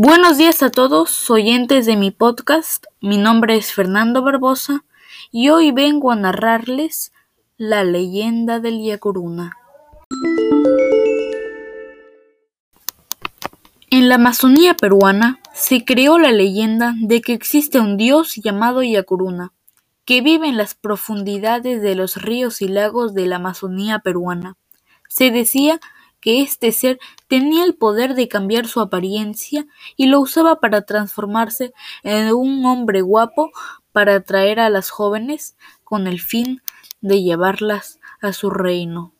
Buenos días a todos, oyentes de mi podcast. Mi nombre es Fernando Barbosa y hoy vengo a narrarles la leyenda del Yacuruna. En la Amazonía peruana se creó la leyenda de que existe un dios llamado Yacuruna, que vive en las profundidades de los ríos y lagos de la Amazonía peruana. Se decía que este ser tenía el poder de cambiar su apariencia y lo usaba para transformarse en un hombre guapo para atraer a las jóvenes con el fin de llevarlas a su reino.